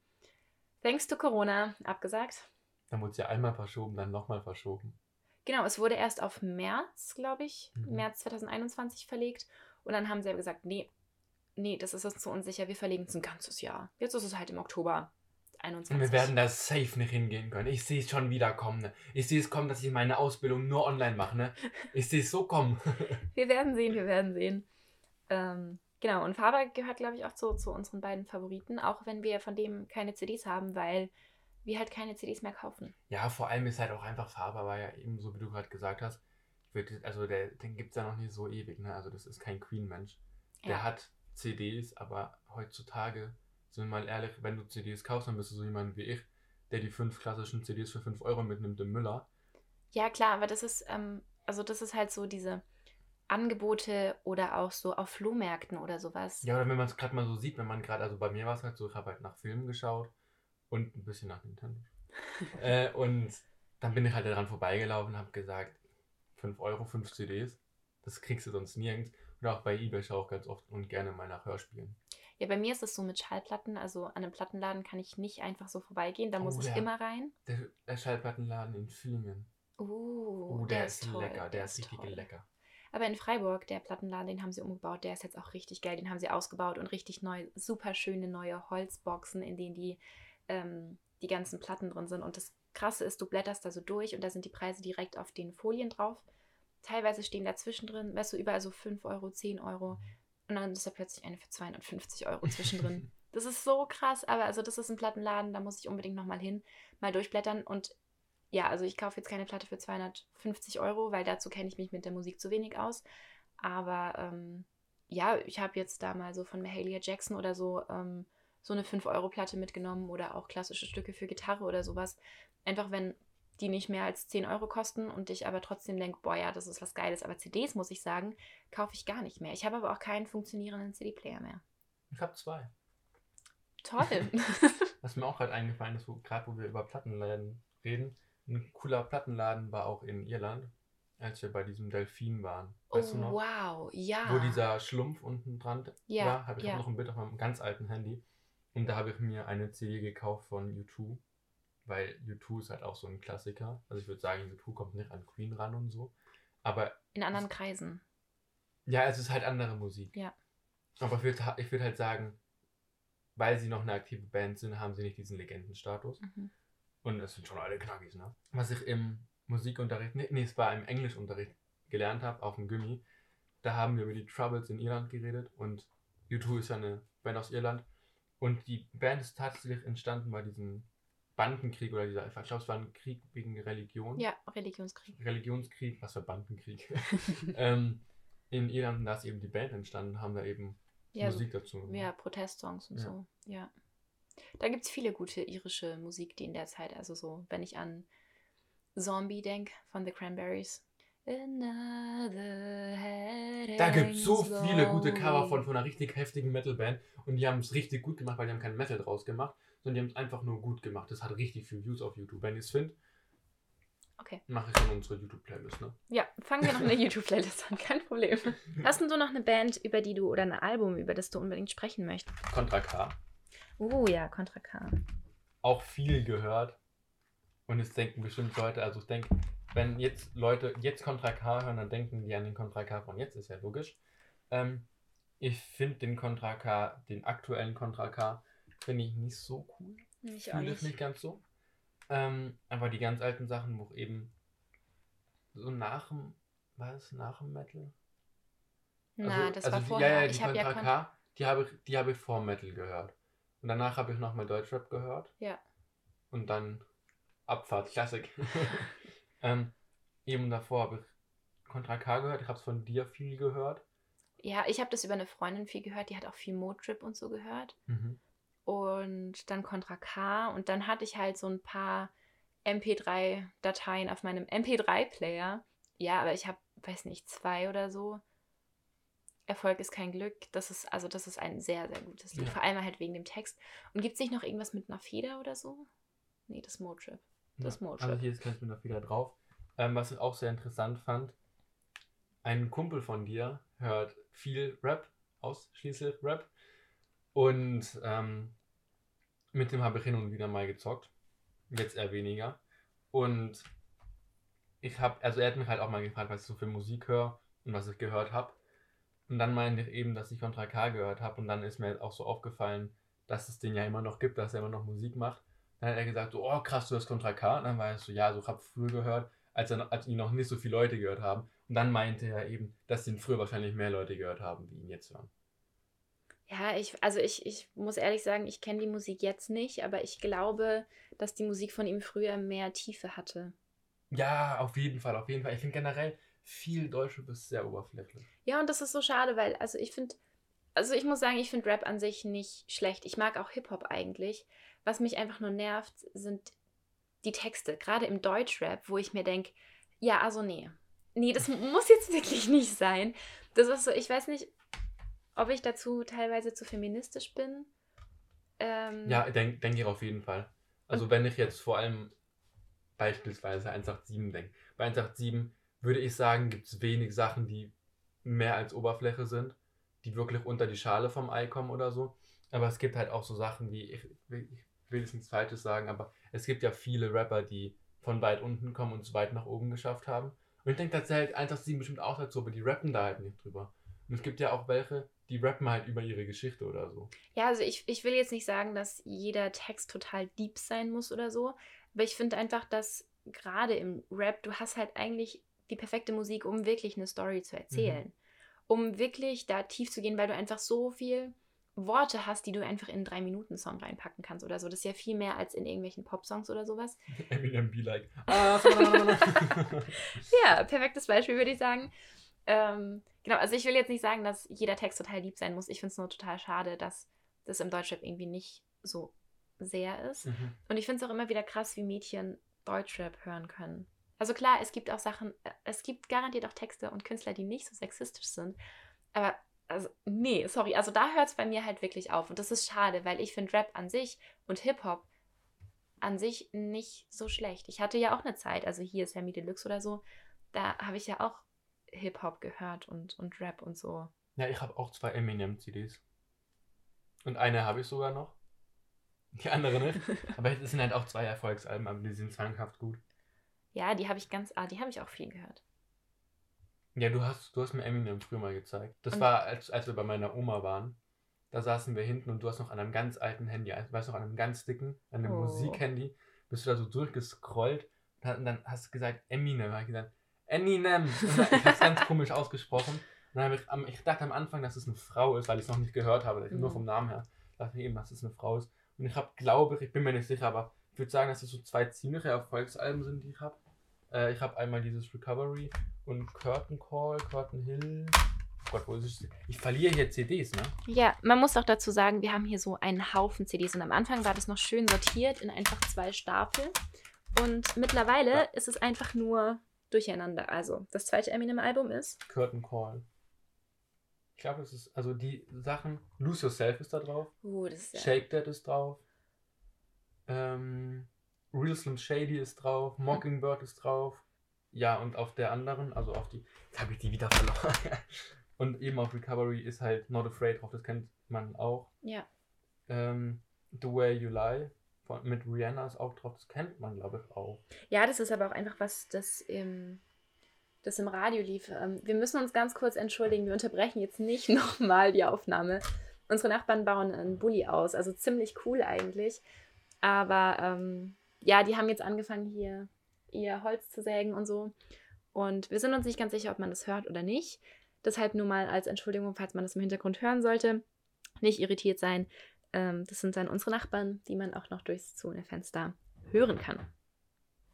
Thanks to Corona, abgesagt. Dann wurde es ja einmal verschoben, dann nochmal verschoben. Genau, es wurde erst auf März, glaube ich, Mhm. März 2021 verlegt. Und dann haben sie aber gesagt, nee, nee, das ist uns zu unsicher, wir verlegen es ein ganzes Jahr. Jetzt ist es halt im Oktober 21. Und wir werden da safe nicht hingehen können. Ich sehe es schon wieder kommen. Ne? Ich sehe es kommen, dass ich meine Ausbildung nur online mache. Ne? Ich sehe es so kommen. Wir werden sehen, wir werden sehen. Ähm, genau, und Faber gehört, glaube ich, auch zu, zu unseren beiden Favoriten, auch wenn wir von dem keine CDs haben, weil wir halt keine CDs mehr kaufen. ja, vor allem ist halt auch einfach Faber, war ja eben so, wie du gerade gesagt hast. Würd, also der, den gibt es ja noch nicht so ewig. Ne? Also das ist kein Queen-Mensch. Der Ja. hat CDs, aber heutzutage, sind wir mal ehrlich, wenn du CDs kaufst, dann bist du so jemand wie ich, der die fünf klassischen CDs für 5 Euro mitnimmt im Müller. Ja, klar, aber das ist, ähm, also das ist halt so diese Angebote oder auch so auf Flohmärkten oder sowas. Ja, oder wenn man es gerade mal so sieht, wenn man gerade, also bei mir war es halt so, ich habe halt nach Filmen geschaut und ein bisschen nach Nintendo. äh, und dann bin ich halt daran vorbeigelaufen und habe gesagt, 5 Euro, 5 CDs, das kriegst du sonst nirgends. Und auch bei Ebay schaue ich ganz oft und gerne mal nach Hörspielen. Ja, bei mir ist es so mit Schallplatten, also an einem Plattenladen kann ich nicht einfach so vorbeigehen, da Oh, muss ich ja. immer rein. Der, der Schallplattenladen in Villingen. Uh, Oh, der, ist toll, lecker, der, ist richtig toll. lecker. Aber in Freiburg, der Plattenladen, den haben sie umgebaut, der ist jetzt auch richtig geil. Den haben sie ausgebaut und richtig neu, super schöne neue Holzboxen, in denen die, ähm, die ganzen Platten drin sind. Und das Krasse ist, du blätterst da so durch und da sind die Preise direkt auf den Folien drauf. Teilweise stehen da zwischendrin, weißt du, überall so 5 Euro, 10 Euro. Und dann ist da plötzlich eine für 250 Euro zwischendrin. Das ist so krass, aber also das ist ein Plattenladen, da muss ich unbedingt nochmal hin, mal durchblättern und ja, also ich kaufe jetzt keine Platte für 250 Euro, weil dazu kenne ich mich mit der Musik zu wenig aus. Aber ähm, ja, ich habe jetzt da mal so von Mahalia Jackson oder so ähm, so eine 5-Euro-Platte mitgenommen oder auch klassische Stücke für Gitarre oder sowas. Einfach wenn die nicht mehr als 10 Euro kosten und ich aber trotzdem denke, boah ja, das ist was Geiles. Aber CDs, muss ich sagen, kaufe ich gar nicht mehr. Ich habe aber auch keinen funktionierenden CD-Player mehr. Ich habe zwei. Toll. Was mir auch gerade eingefallen ist, gerade wo wir über Plattenläden reden, ein cooler Plattenladen war auch in Irland, als wir bei diesem Delfin waren. oh, Weißt du noch? wow, ja. Wo dieser Schlumpf unten dran Ja, war, habe ich ja. auch noch ein Bild auf meinem ganz alten Handy. Und da habe ich mir eine CD gekauft von U2, weil U2 ist halt auch so ein Klassiker. Also ich würde sagen, U2 kommt nicht an Queen ran und so. Aber In anderen Kreisen. ja, es ist halt andere Musik. Ja. Aber ich würde ich würd halt sagen, weil sie noch eine aktive Band sind, haben sie nicht diesen Legendenstatus. Mhm. Und es sind schon alle Knackis, ne? Was ich im Musikunterricht, nee, nee es war im Englischunterricht gelernt habe, auf dem Gimmi, da haben wir über die Troubles in Irland geredet und U2 ist ja eine Band aus Irland. Und die Band ist tatsächlich entstanden bei diesem Bandenkrieg oder dieser, ich glaube, es war ein Krieg wegen Religion. Ja, Religionskrieg. Religionskrieg, was für Bandenkrieg. ähm, in Irland, da ist eben die Band entstanden, haben da eben Ja, Musik dazu gemacht. Ja, Protestsongs und Ja. so. Ja. Da gibt es viele gute irische Musik, die in der Zeit, also so, wenn ich an Zombie denke von The Cranberries. Da gibt es so viele gute. Cover von, von einer richtig heftigen Metalband und die haben es richtig gut gemacht, weil die haben kein Metal draus gemacht, sondern die haben es einfach nur gut gemacht. Das hat richtig viel Views auf YouTube. Wenn ich es finde, Okay. mache ich in unsere YouTube-Playlist. Ne? Ja, fangen wir noch eine YouTube-Playlist an, kein Problem. Hast denn du noch eine Band, über die du, oder ein Album, über das du unbedingt sprechen möchtest? Contra K. Oh ja, Contra K. Auch viel gehört. Und es denken bestimmt Leute, also ich denke, wenn jetzt Leute jetzt Contra K hören, dann denken die an den Contra K von jetzt, ist ja logisch. Ähm, ich finde den Contra K, den aktuellen Contra K, finde ich nicht so cool. Ich Fühle ich nicht ganz so. Ähm, aber die ganz alten Sachen, wo eben so nach dem, war das nach dem Metal? Na, das war also die, vorher. Ja, ja, die ich habe ja Contra Contra K, die habe ich, die habe ich vor Metal gehört. Und danach habe ich nochmal Deutschrap gehört. Ja. Und dann Abfahrt, Klassik. ähm, eben davor habe ich Contra K gehört. Ich habe es von dir viel gehört. Ja, ich habe das über eine Freundin viel gehört, die hat auch viel Motrip und so gehört. Mhm. Und dann Contra K und dann hatte ich halt so ein paar MP3-Dateien auf meinem MP3-Player. Ja, aber ich habe, weiß nicht, zwei oder so. Erfolg ist kein Glück. Das ist, also das ist ein sehr, sehr gutes Lied. Ja. Vor allem halt wegen dem Text. Und gibt es nicht noch irgendwas mit einer Feder oder so? Nee, das Motrip. Das Ja, Motrip. Also hier ist kannst du noch wieder drauf. Ähm, was ich auch sehr interessant fand, ein Kumpel von dir hört viel Rap, ausschließlich Rap. Und ähm, mit dem habe ich hin und wieder mal gezockt. Jetzt eher weniger. Und ich habe, also er hat mich halt auch mal gefragt, was ich so für Musik höre und was ich gehört habe. Und dann meinte ich eben, dass ich Contra K gehört habe. Und dann ist mir auch so aufgefallen, dass es den ja immer noch gibt, dass er immer noch Musik macht. Dann hat er gesagt, oh krass, du hast Contra K. Und dann war ich so, ja, so habe früher gehört, als, er, als ihn noch nicht so viele Leute gehört haben. Und dann meinte er eben, dass ihn früher wahrscheinlich mehr Leute gehört haben, die ihn jetzt hören. Ja, ich, also ich, ich muss ehrlich sagen, ich kenne die Musik jetzt nicht, aber ich glaube, dass die Musik von ihm früher mehr Tiefe hatte. Ja, auf jeden Fall, auf jeden Fall. Ich finde generell, viel Deutsche ist sehr oberflächlich. Ja, und das ist so schade, weil, also ich finde, also ich muss sagen, ich finde Rap an sich nicht schlecht. Ich mag auch Hip-Hop eigentlich. Was mich einfach nur nervt, sind die Texte, gerade im Deutschrap, wo ich mir denke, ja, also nee. Nee, das muss jetzt wirklich nicht sein. Das ist so, ich weiß nicht, ob ich dazu teilweise zu feministisch bin. Ähm, Ja, denke denk ich auf jeden Fall. Also wenn ich jetzt vor allem beispielsweise 187 denke. Bei 187 würde ich sagen, gibt es wenig Sachen, die mehr als Oberfläche sind, die wirklich unter die Schale vom Ei kommen oder so. Aber es gibt halt auch so Sachen wie, ich will, ich will jetzt nichts Falsches sagen, aber es gibt ja viele Rapper, die von weit unten kommen und zu weit nach oben geschafft haben. Und ich denke, zählt 187 bestimmt auch dazu, aber die rappen da halt nicht drüber. Und es gibt ja auch welche, die rappen halt über ihre Geschichte oder so. Ja, also ich, ich will jetzt nicht sagen, dass jeder Text total deep sein muss oder so, aber ich finde einfach, dass gerade im Rap, du hast halt eigentlich die perfekte Musik, um wirklich eine Story zu erzählen. Um wirklich da tief zu gehen, weil du einfach so viel Worte hast, die du einfach in einen 3-Minuten-Song reinpacken kannst oder so. Das ist ja viel mehr als in irgendwelchen Pop-Songs oder sowas. Eminem be like. Ja, perfektes Beispiel, würde ich sagen. Ähm, genau, also ich will jetzt nicht sagen, dass jeder Text total lieb sein muss. Ich finde es nur total schade, dass das im Deutschrap irgendwie nicht so sehr ist. Mhm. Und ich finde es auch immer wieder krass, wie Mädchen Deutschrap hören können. Also klar, es gibt auch Sachen, äh, es gibt garantiert auch Texte und Künstler, die nicht so sexistisch sind. Aber, also, nee, sorry, also da hört es bei mir halt wirklich auf. Und das ist schade, weil ich finde Rap an sich und Hip-Hop an sich nicht so schlecht. Ich hatte ja auch eine Zeit, also hier ist Sammy Deluxe oder so, da habe ich ja auch Hip-Hop gehört und, und Rap und so. Ja, ich habe auch zwei Eminem-CDs. Und eine habe ich sogar noch. Die andere nicht. Aber es sind halt auch zwei Erfolgsalben, aber die sind zwanghaft gut. Ja, die habe ich ganz, ah, die habe ich auch viel gehört. Ja, du hast, du hast mir Eminem früher mal gezeigt. Das Und- war, als, als wir bei meiner Oma waren. Da saßen wir hinten und du hast noch an einem ganz alten Handy, also, weißt du, noch an einem ganz dicken, an einem Oh. Musikhandy, bist du da so durchgescrollt und dann hast du gesagt Eminem. Hab ich gesagt, Eminem. Und ich hab's ganz komisch ausgesprochen. Und dann habe ich, ich dachte am Anfang, dass es eine Frau ist, weil ich es noch nicht gehört habe. Mhm. Nur vom Namen her. dachte ich eben, dass es eine Frau ist. Und ich habe, glaube ich, ich bin mir nicht sicher, aber ich würde sagen, dass es so zwei ziemliche Erfolgsalben sind, die ich habe. Äh, ich habe einmal dieses Recovery und Curtain Call, Curtain Hill. Oh Gott, wo ist es? Ich verliere hier CDs, ne? Ja, man muss auch dazu sagen, wir haben hier so einen Haufen CDs und am Anfang war das noch schön sortiert in einfach zwei Stapel. Und mittlerweile Ja. ist es einfach nur durcheinander. Also, das zweite Eminem-Album ist. Curtain Call. Ich glaube, es ist, also die Sachen, Lose Yourself ist da drauf, Uh, das ist ja. Shake That ist drauf, ähm, Real Slim Shady ist drauf, Mockingbird ist drauf, ja, und auf der anderen, also auf die, jetzt habe ich die wieder verloren. und eben auf Recovery ist halt Not Afraid drauf, das kennt man auch. Ja. Ähm, The Way You Lie von, mit Rihanna ist auch drauf, das kennt man, glaube ich, auch. ja, das ist aber auch einfach was, das im, das im Radio lief. Ähm, wir müssen uns ganz kurz entschuldigen. Wir unterbrechen jetzt nicht nochmal die Aufnahme. Unsere Nachbarn bauen einen Bulli aus. Also ziemlich cool eigentlich. Aber ähm, ja, die haben jetzt angefangen, hier ihr Holz zu sägen und so. Und wir sind uns nicht ganz sicher, ob man das hört oder nicht. Deshalb nur mal als Entschuldigung, falls man das im Hintergrund hören sollte. Nicht irritiert sein. Ähm, das sind dann unsere Nachbarn, die man auch noch durchs zu Fenster hören kann.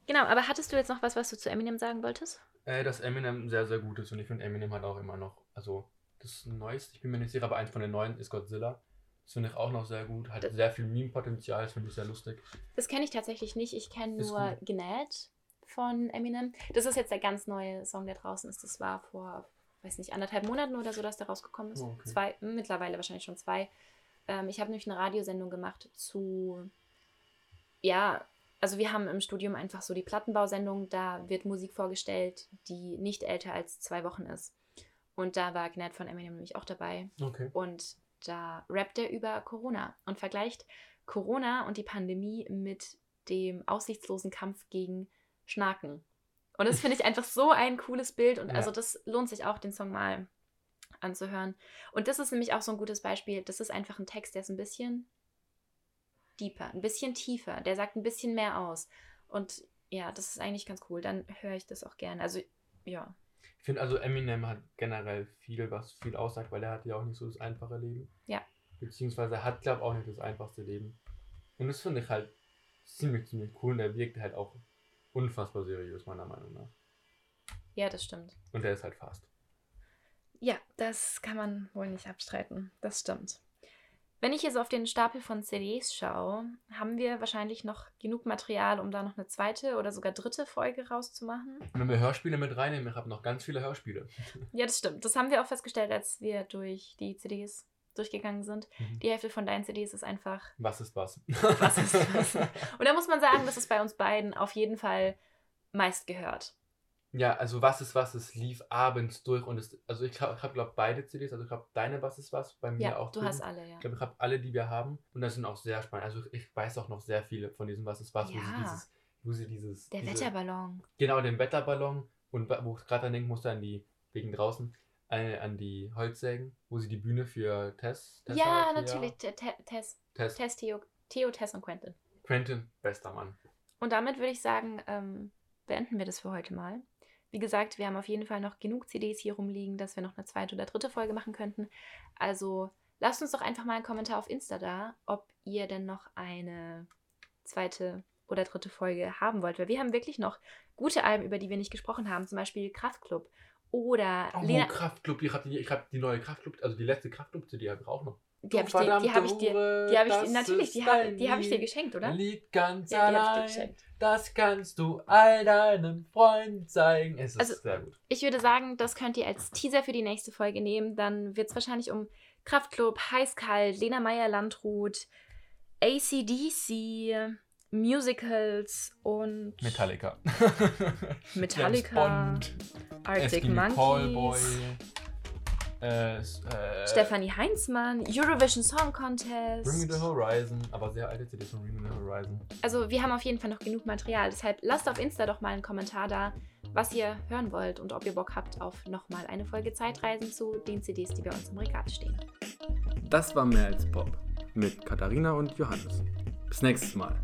Genau, aber hattest du jetzt noch was, was du zu Eminem sagen wolltest? Äh, dass Eminem sehr, sehr gut ist und ich finde Eminem hat auch immer noch, also das Neueste, ich bin mir nicht sicher, aber eins von den neuen ist Godzilla. Das finde ich auch noch sehr gut. Hat Das- sehr viel Meme-Potenzial, das finde ich sehr lustig. Das kenne ich tatsächlich nicht. Ich kenne nur gut. Genäht von Eminem. Das ist jetzt der ganz neue Song, der draußen ist. Das war vor, weiß nicht, anderthalb Monaten oder so, dass der rausgekommen ist. Oh, okay. Zwei, mittlerweile wahrscheinlich schon zwei. Ähm, ich habe nämlich eine Radiosendung gemacht zu, ja, also wir haben im Studium einfach so die Plattenbausendung, da wird Musik vorgestellt, die nicht älter als zwei Wochen ist. Und da war Gnad von Eminem nämlich auch dabei. Okay. Und da rappt er über Corona und vergleicht Corona und die Pandemie mit dem aussichtslosen Kampf gegen Schnaken. Und das finde ich einfach so ein cooles Bild und Ja. also das lohnt sich auch, den Song mal anzuhören. Und das ist nämlich auch so ein gutes Beispiel. Das ist einfach ein Text, der ist ein bisschen deeper, ein bisschen tiefer. Der sagt ein bisschen mehr aus. Und ja, das ist eigentlich ganz cool. Dann höre ich das auch gerne. Also, ja. Ich finde also Eminem hat generell viel, was viel aussagt, weil er hat ja auch nicht so das einfache Leben. Ja. Beziehungsweise er hat, glaube ich, auch nicht das einfachste Leben. Und das finde ich halt ziemlich, ziemlich cool und er wirkt halt auch unfassbar seriös, meiner Meinung nach. Ja, das stimmt. Und er ist halt fast. Ja, das kann man wohl nicht abstreiten. Das stimmt. Wenn ich so auf den Stapel von CDs schaue, haben wir wahrscheinlich noch genug Material, um da noch eine zweite oder sogar dritte Folge rauszumachen. Und wenn wir Hörspiele mit reinnehmen, ich habe noch ganz viele Hörspiele. Ja, das stimmt. Das haben wir auch festgestellt, als wir durch die CDs durchgegangen sind. Mhm. Die Hälfte von deinen CDs ist einfach. Was ist was? Was ist was? Und da muss man sagen, das ist bei uns beiden auf jeden Fall meist gehört. Ja, also was ist was, es lief abends durch und es, also ich habe, hab, glaube beide CDs, also ich habe deine Was ist was, bei mir Ja, auch du drüben. hast alle, ja. Ich glaube, ich habe alle, die wir haben und das sind auch sehr spannend. Also ich weiß auch noch sehr viele von diesem Was ist was, wo sie Ja. dieses, wo sie dieses, Der diese, Wetterballon. genau den Wetterballon und wo ich gerade dran denken musste an die wegen draußen äh, an die Holzsägen, wo sie die Bühne für Tess, Tessa, Ja, natürlich. Te- Te- Tess, Tess, Tess, Theo, Theo, Tess und Quentin. Quentin, bester Mann. Und damit würde ich sagen, ähm, beenden wir das für heute mal. Wie gesagt, wir haben auf jeden Fall noch genug CDs hier rumliegen, dass wir noch eine zweite oder dritte Folge machen könnten. Also lasst uns doch einfach mal einen Kommentar auf Insta da, ob ihr denn noch eine zweite oder dritte Folge haben wollt. Weil wir haben wirklich noch gute Alben, über die wir nicht gesprochen haben. Zum Beispiel Kraftklub oder Oh, Lena. Kraftclub, ich habe die, ich hab die neue Kraftclub, also die letzte Kraftclub-CD habe ich auch noch. Die habe ich, dir- die hab ich dir. Die habe ich dir, natürlich, die habe die hab ich dir geschenkt, oder? Lied ganz Ja, die habe ich dir allein. geschenkt. Das kannst du all deinem Freunden zeigen. Es ist Also- sehr gut. Ich würde sagen, das könnt ihr als Teaser für die nächste Folge nehmen. Dann wird es wahrscheinlich um Kraftklub, Heißkalt, Lena Meyer-Landrut, ACDC, Musicals und Metallica. Metallica, Arctic Eskimo Callboy, Monkeys, äh, äh, Stefanie Heinzmann, Eurovision Song Bring Me Contest. the Horizon, aber sehr alte CD von Bring Me the Horizon. Also wir haben auf jeden Fall noch genug Material. Deshalb lasst auf Insta doch mal einen Kommentar da, was ihr hören wollt und ob ihr Bock habt auf nochmal eine Folge Zeitreisen zu den CDs, die bei uns im Regal stehen. Das war mehr als Pop mit Katharina und Johannes. Bis nächstes Mal.